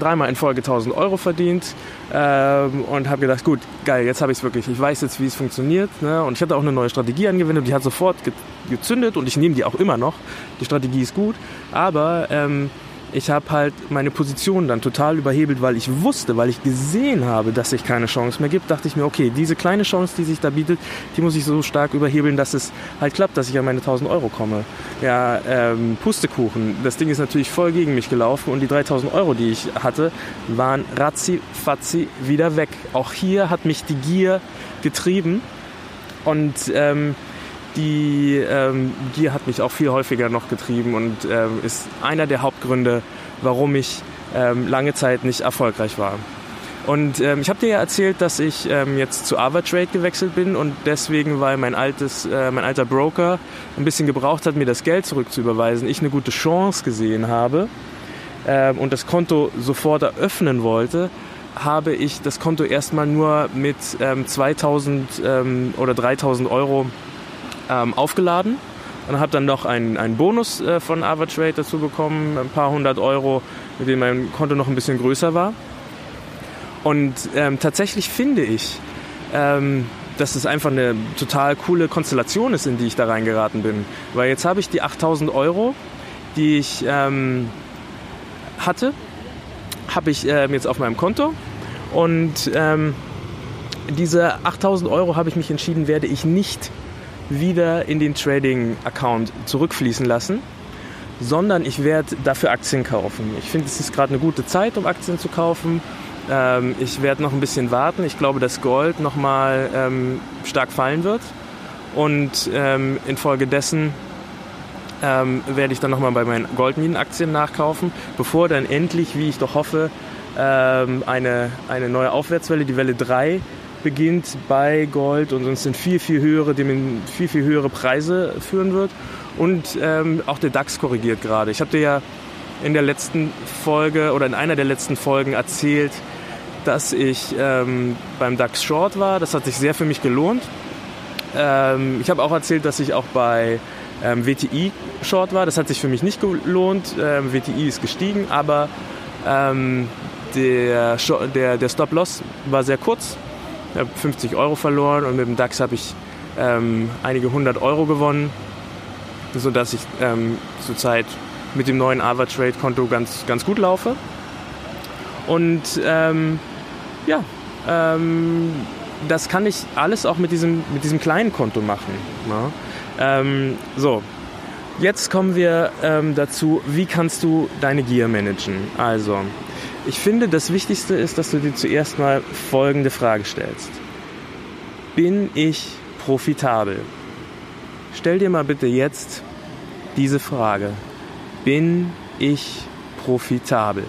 dreimal in Folge 1000 Euro verdient ähm, und habe gedacht, gut, geil, jetzt habe ich es wirklich. Ich weiß jetzt, wie es funktioniert. Ne? Und ich hatte auch eine neue Strategie angewendet, die hat sofort ge gezündet und ich nehme die auch immer noch. Die Strategie ist gut, aber ähm, ich habe halt meine Position dann total überhebelt, weil ich wusste, weil ich gesehen habe, dass sich keine Chance mehr gibt, dachte ich mir, okay, diese kleine Chance, die sich da bietet, die muss ich so stark überhebeln, dass es halt klappt, dass ich an meine 1000 Euro komme. Ja, ähm, Pustekuchen, das Ding ist natürlich voll gegen mich gelaufen und die 3000 Euro, die ich hatte, waren ratzi fatzi wieder weg. Auch hier hat mich die Gier getrieben und ähm, die ähm, Gier hat mich auch viel häufiger noch getrieben und ähm, ist einer der Hauptgründe, warum ich ähm, lange Zeit nicht erfolgreich war. Und ähm, ich habe dir ja erzählt, dass ich ähm, jetzt zu Avatrade gewechselt bin und deswegen, weil mein, altes, äh, mein alter Broker ein bisschen gebraucht hat, mir das Geld zurückzuüberweisen, ich eine gute Chance gesehen habe ähm, und das Konto sofort eröffnen wollte, habe ich das Konto erstmal nur mit ähm, 2000 ähm, oder 3000 Euro ähm, aufgeladen und habe dann noch einen, einen Bonus äh, von Avatrade dazu bekommen, ein paar hundert Euro, mit dem mein Konto noch ein bisschen größer war. Und ähm, tatsächlich finde ich, ähm, dass es einfach eine total coole Konstellation ist, in die ich da reingeraten bin. Weil jetzt habe ich die 8000 Euro, die ich ähm, hatte, habe ich ähm, jetzt auf meinem Konto. Und ähm, diese 8000 Euro habe ich mich entschieden, werde ich nicht wieder in den Trading-Account zurückfließen lassen, sondern ich werde dafür Aktien kaufen. Ich finde, es ist gerade eine gute Zeit, um Aktien zu kaufen. Ähm, ich werde noch ein bisschen warten. Ich glaube, dass Gold nochmal ähm, stark fallen wird. Und ähm, infolgedessen ähm, werde ich dann nochmal bei meinen Goldminenaktien nachkaufen, bevor dann endlich, wie ich doch hoffe, ähm, eine, eine neue Aufwärtswelle, die Welle 3, beginnt bei Gold und uns in viel, viel höhere, viel, viel höhere Preise führen wird. Und ähm, auch der DAX korrigiert gerade. Ich habe dir ja in der letzten Folge oder in einer der letzten Folgen erzählt, dass ich ähm, beim DAX Short war. Das hat sich sehr für mich gelohnt. Ähm, ich habe auch erzählt, dass ich auch bei ähm, WTI Short war. Das hat sich für mich nicht gelohnt. Ähm, WTI ist gestiegen, aber ähm, der, der, der Stop-Loss war sehr kurz. Habe 50 Euro verloren und mit dem DAX habe ich ähm, einige hundert Euro gewonnen, sodass ich ähm, zurzeit mit dem neuen AvaTrade-Konto ganz, ganz gut laufe. Und ähm, ja, ähm, das kann ich alles auch mit diesem, mit diesem kleinen Konto machen. Ne? Ähm, so, jetzt kommen wir ähm, dazu, wie kannst du deine Gier managen? Also, ich finde, das Wichtigste ist, dass du dir zuerst mal folgende Frage stellst. Bin ich profitabel? Stell dir mal bitte jetzt diese Frage. Bin ich profitabel?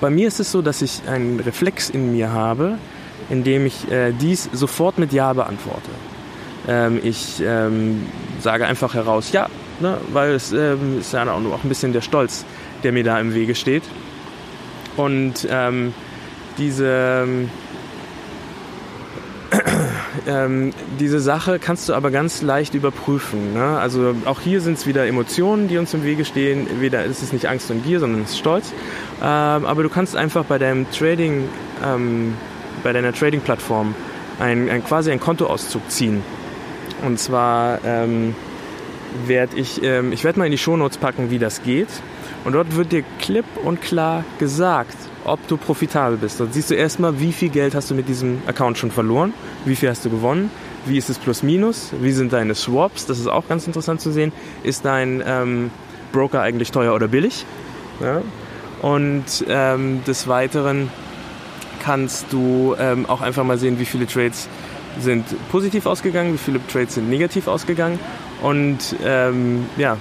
Bei mir ist es so, dass ich einen Reflex in mir habe, in dem ich äh, dies sofort mit Ja beantworte. Ähm, ich ähm, sage einfach heraus Ja, ne, weil es ähm, ist ja auch ein bisschen der Stolz, der mir da im Wege steht. Und ähm, diese, ähm, diese Sache kannst du aber ganz leicht überprüfen. Ne? Also auch hier sind es wieder Emotionen, die uns im Wege stehen. Weder ist es nicht Angst und Gier, sondern es ist Stolz. Ähm, aber du kannst einfach bei deinem Trading, ähm, bei deiner Trading-Plattform ein, ein, quasi einen Kontoauszug ziehen. Und zwar ähm, werde ich, ähm, ich werde mal in die Shownotes packen, wie das geht. Und dort wird dir klipp und klar gesagt, ob du profitabel bist. Dort siehst du erstmal, wie viel Geld hast du mit diesem Account schon verloren, wie viel hast du gewonnen, wie ist es plus minus, wie sind deine Swaps, das ist auch ganz interessant zu sehen. Ist dein ähm, Broker eigentlich teuer oder billig? Ja? Und ähm, des Weiteren kannst du ähm, auch einfach mal sehen, wie viele Trades sind positiv ausgegangen, wie viele Trades sind negativ ausgegangen und ähm, ja,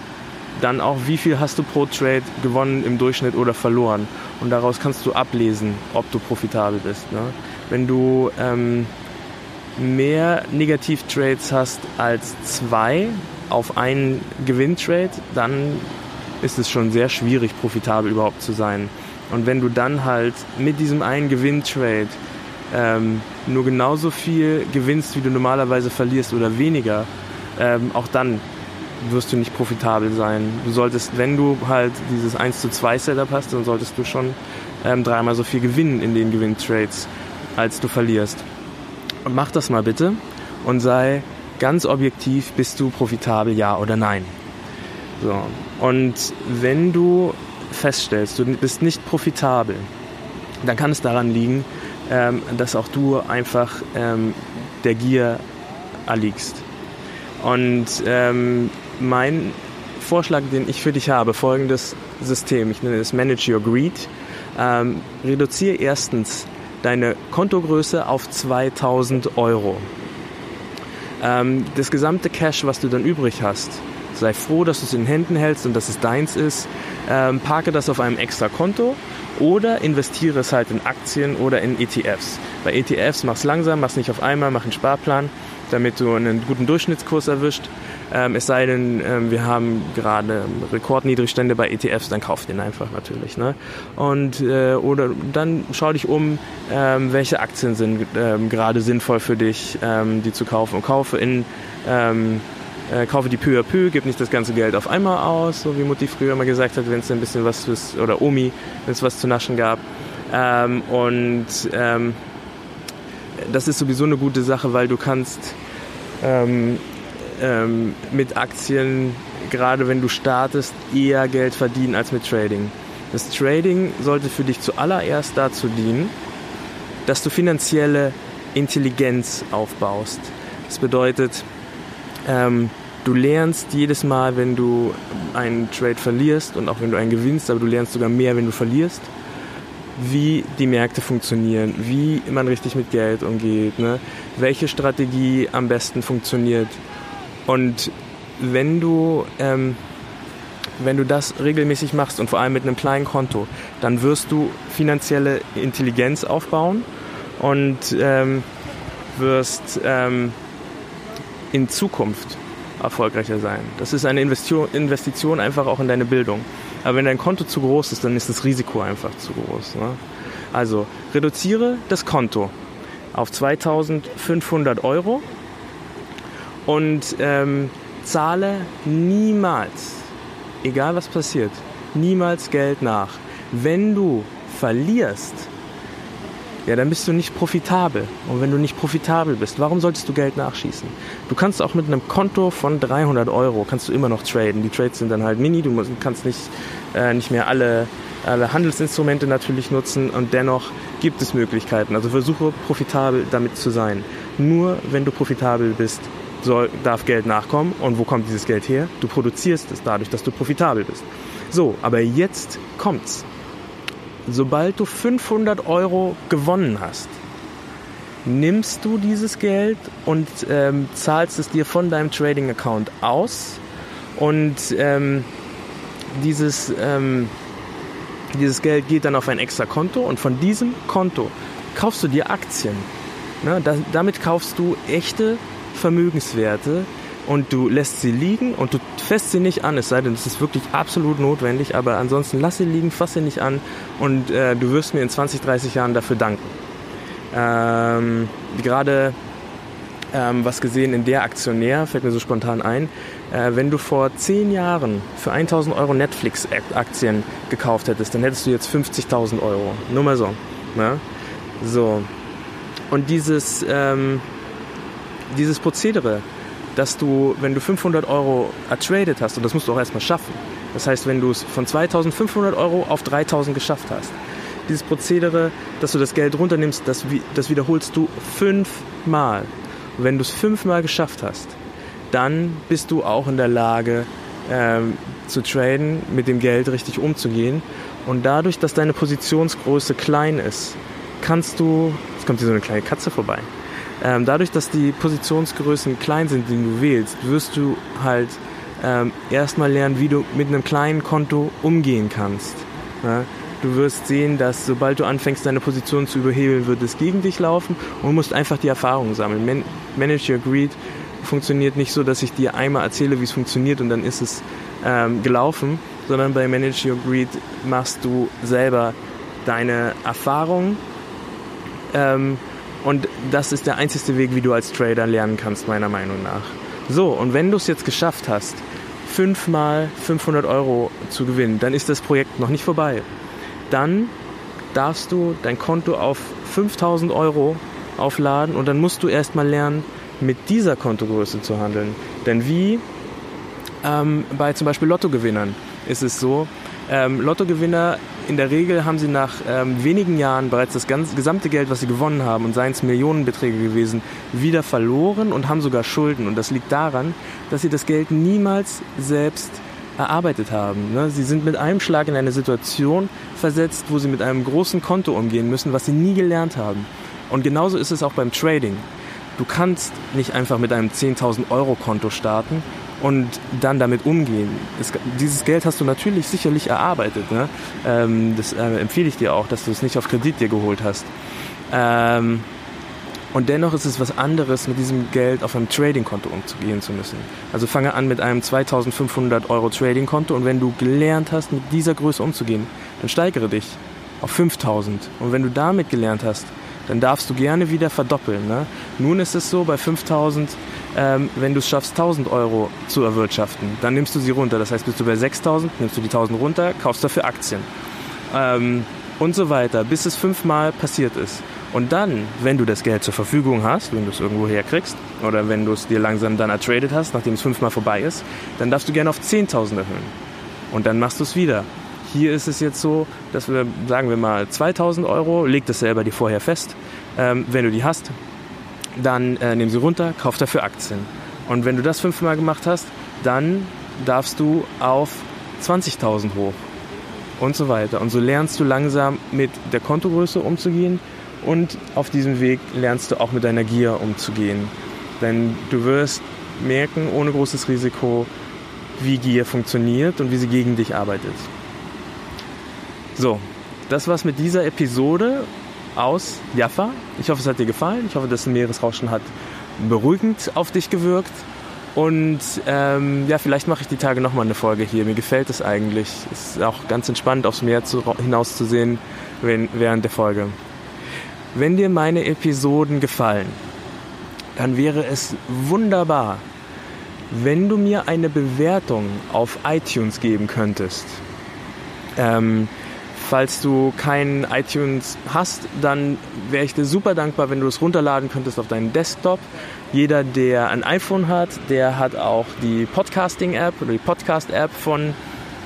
dann auch, wie viel hast du pro Trade gewonnen im Durchschnitt oder verloren. Und daraus kannst du ablesen, ob du profitabel bist. Ne? Wenn du ähm, mehr Negativ-Trades hast als zwei auf einen Gewinntrade, dann ist es schon sehr schwierig, profitabel überhaupt zu sein. Und wenn du dann halt mit diesem einen Gewinntrade ähm, nur genauso viel gewinnst, wie du normalerweise verlierst oder weniger, ähm, auch dann wirst du nicht profitabel sein. Du solltest, wenn du halt dieses 1 zu 2 Setup hast, dann solltest du schon ähm, dreimal so viel gewinnen in den Gewinntrades, als du verlierst. Und mach das mal bitte und sei ganz objektiv, bist du profitabel, ja oder nein. So. Und wenn du feststellst, du bist nicht profitabel, dann kann es daran liegen, ähm, dass auch du einfach ähm, der Gier erliegst. Und ähm, mein Vorschlag, den ich für dich habe, folgendes System. Ich nenne es Manage Your Greed. Ähm, reduziere erstens deine Kontogröße auf 2000 Euro. Ähm, das gesamte Cash, was du dann übrig hast, sei froh, dass du es in Händen hältst und dass es deins ist. Ähm, parke das auf einem extra Konto oder investiere es halt in Aktien oder in ETFs. Bei ETFs mach es langsam, mach es nicht auf einmal, mach einen Sparplan, damit du einen guten Durchschnittskurs erwischt. Ähm, es sei denn, ähm, wir haben gerade Rekordniedrigstände bei ETFs, dann kauf den einfach natürlich. Ne? Und äh, oder dann schau dich um, ähm, welche Aktien sind ähm, gerade sinnvoll für dich, ähm, die zu kaufen. Und kaufe in ähm, äh, kaufe die peu à peu, gib nicht das ganze Geld auf einmal aus, so wie Mutti früher mal gesagt hat, wenn es ein bisschen was fürs, oder Omi, wenn es was zu naschen gab. Ähm, und ähm, das ist sowieso eine gute Sache, weil du kannst ähm, ähm, mit Aktien, gerade wenn du startest, eher Geld verdienen als mit Trading. Das Trading sollte für dich zuallererst dazu dienen, dass du finanzielle Intelligenz aufbaust. Das bedeutet, ähm, du lernst jedes Mal, wenn du einen Trade verlierst und auch wenn du einen gewinnst, aber du lernst sogar mehr, wenn du verlierst, wie die Märkte funktionieren, wie man richtig mit Geld umgeht, ne? welche Strategie am besten funktioniert. Und wenn du, ähm, wenn du das regelmäßig machst und vor allem mit einem kleinen Konto, dann wirst du finanzielle Intelligenz aufbauen und ähm, wirst ähm, in Zukunft erfolgreicher sein. Das ist eine Investition einfach auch in deine Bildung. Aber wenn dein Konto zu groß ist, dann ist das Risiko einfach zu groß. Ne? Also reduziere das Konto auf 2500 Euro und ähm, zahle niemals, egal was passiert, niemals Geld nach. Wenn du verlierst, ja, dann bist du nicht profitabel. Und wenn du nicht profitabel bist, warum solltest du Geld nachschießen? Du kannst auch mit einem Konto von 300 Euro, kannst du immer noch traden. Die Trades sind dann halt mini, du kannst nicht, äh, nicht mehr alle, alle Handelsinstrumente natürlich nutzen und dennoch gibt es Möglichkeiten. Also versuche profitabel damit zu sein. Nur wenn du profitabel bist, soll, darf Geld nachkommen. Und wo kommt dieses Geld her? Du produzierst es dadurch, dass du profitabel bist. So, aber jetzt kommt's sobald du 500 Euro gewonnen hast, nimmst du dieses Geld und ähm, zahlst es dir von deinem Trading-Account aus und ähm, dieses, ähm, dieses Geld geht dann auf ein extra Konto und von diesem Konto kaufst du dir Aktien. Ne? Da, damit kaufst du echte Vermögenswerte und du lässt sie liegen und du fässt sie nicht an, es sei denn, es ist wirklich absolut notwendig, aber ansonsten lass sie liegen, fass sie nicht an und äh, du wirst mir in 20, 30 Jahren dafür danken. Ähm, gerade ähm, was gesehen in der Aktionär, fällt mir so spontan ein, äh, wenn du vor 10 Jahren für 1000 Euro Netflix-Aktien gekauft hättest, dann hättest du jetzt 50.000 Euro. Nur mal so. Ne? So. Und dieses, ähm, dieses Prozedere, dass du, wenn du 500 Euro ertradet hast, und das musst du auch erstmal schaffen, das heißt, wenn du es von 2500 Euro auf 3000 geschafft hast, dieses Prozedere, dass du das Geld runternimmst, das, das wiederholst du fünfmal. Und wenn du es fünfmal geschafft hast, dann bist du auch in der Lage ähm, zu traden, mit dem Geld richtig umzugehen. Und dadurch, dass deine Positionsgröße klein ist, kannst du, jetzt kommt hier so eine kleine Katze vorbei, ähm, dadurch, dass die Positionsgrößen klein sind, die du wählst, wirst du halt ähm, erstmal lernen, wie du mit einem kleinen Konto umgehen kannst. Ja? Du wirst sehen, dass sobald du anfängst, deine Position zu überhebeln, wird es gegen dich laufen und musst einfach die Erfahrung sammeln. Man Manage Your Greed funktioniert nicht so, dass ich dir einmal erzähle, wie es funktioniert und dann ist es ähm, gelaufen, sondern bei Manage Your Greed machst du selber deine Erfahrung ähm, das ist der einzige Weg, wie du als Trader lernen kannst, meiner Meinung nach. So, und wenn du es jetzt geschafft hast, fünfmal 500 Euro zu gewinnen, dann ist das Projekt noch nicht vorbei. Dann darfst du dein Konto auf 5000 Euro aufladen und dann musst du erstmal lernen, mit dieser Kontogröße zu handeln. Denn wie ähm, bei zum Beispiel Lottogewinnern ist es so, ähm, Lottogewinner in der Regel haben sie nach ähm, wenigen Jahren bereits das ganze, gesamte Geld, was sie gewonnen haben, und seien es Millionenbeträge gewesen, wieder verloren und haben sogar Schulden. Und das liegt daran, dass sie das Geld niemals selbst erarbeitet haben. Ne? Sie sind mit einem Schlag in eine Situation versetzt, wo sie mit einem großen Konto umgehen müssen, was sie nie gelernt haben. Und genauso ist es auch beim Trading. Du kannst nicht einfach mit einem 10.000 Euro Konto starten und dann damit umgehen. Es, dieses Geld hast du natürlich sicherlich erarbeitet. Ne? Ähm, das äh, empfehle ich dir auch, dass du es nicht auf Kredit dir geholt hast. Ähm, und dennoch ist es was anderes, mit diesem Geld auf einem Trading-Konto umzugehen zu müssen. Also fange an mit einem 2500 Euro Trading-Konto und wenn du gelernt hast, mit dieser Größe umzugehen, dann steigere dich auf 5000. Und wenn du damit gelernt hast, dann darfst du gerne wieder verdoppeln. Ne? Nun ist es so, bei 5000, ähm, wenn du es schaffst, 1000 Euro zu erwirtschaften, dann nimmst du sie runter. Das heißt, bist du bei 6000, nimmst du die 1000 runter, kaufst dafür Aktien. Ähm, und so weiter, bis es fünfmal passiert ist. Und dann, wenn du das Geld zur Verfügung hast, wenn du es irgendwo herkriegst, oder wenn du es dir langsam dann ertradet hast, nachdem es fünfmal vorbei ist, dann darfst du gerne auf 10.000 erhöhen. Und dann machst du es wieder. Hier ist es jetzt so, dass wir, sagen wir mal, 2000 Euro, leg das selber dir vorher fest. Ähm, wenn du die hast, dann äh, nimm sie runter, kauf dafür Aktien. Und wenn du das fünfmal gemacht hast, dann darfst du auf 20.000 hoch und so weiter. Und so lernst du langsam mit der Kontogröße umzugehen und auf diesem Weg lernst du auch mit deiner Gier umzugehen. Denn du wirst merken, ohne großes Risiko, wie Gier funktioniert und wie sie gegen dich arbeitet. So, das war's mit dieser Episode aus Jaffa. Ich hoffe, es hat dir gefallen. Ich hoffe, das Meeresrauschen hat beruhigend auf dich gewirkt. Und ähm, ja, vielleicht mache ich die Tage nochmal eine Folge hier. Mir gefällt es eigentlich. Es ist auch ganz entspannt, aufs Meer zu, hinauszusehen während der Folge. Wenn dir meine Episoden gefallen, dann wäre es wunderbar, wenn du mir eine Bewertung auf iTunes geben könntest. Ähm, falls du keinen iTunes hast, dann wäre ich dir super dankbar, wenn du es runterladen könntest auf deinen Desktop. Jeder, der ein iPhone hat, der hat auch die Podcasting-App oder die Podcast-App von,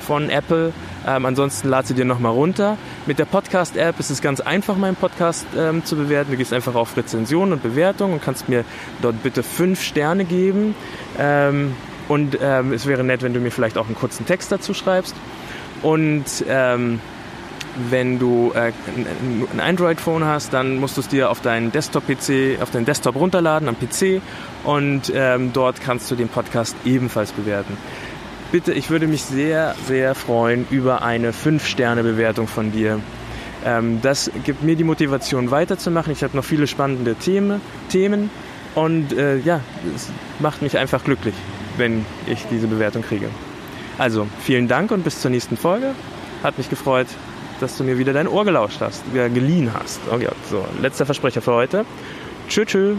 von Apple. Ähm, ansonsten lad sie dir nochmal runter. Mit der Podcast-App ist es ganz einfach, meinen Podcast ähm, zu bewerten. Du gehst einfach auf Rezension und Bewertung und kannst mir dort bitte fünf Sterne geben. Ähm, und ähm, es wäre nett, wenn du mir vielleicht auch einen kurzen Text dazu schreibst. Und ähm, wenn du äh, ein Android-Phone hast, dann musst du es dir auf deinen Desktop-PC, auf deinen Desktop runterladen am PC und ähm, dort kannst du den Podcast ebenfalls bewerten. bitte, ich würde mich sehr, sehr freuen über eine 5-Sterne-Bewertung von dir. Ähm, das gibt mir die Motivation weiterzumachen. Ich habe noch viele spannende Themen, Themen und äh, ja, es macht mich einfach glücklich, wenn ich diese Bewertung kriege. Also, vielen Dank und bis zur nächsten Folge. Hat mich gefreut, dass du mir wieder dein Ohr gelauscht hast, wieder geliehen hast. Okay, so, letzter Versprecher für heute. Tschüss, tschüss.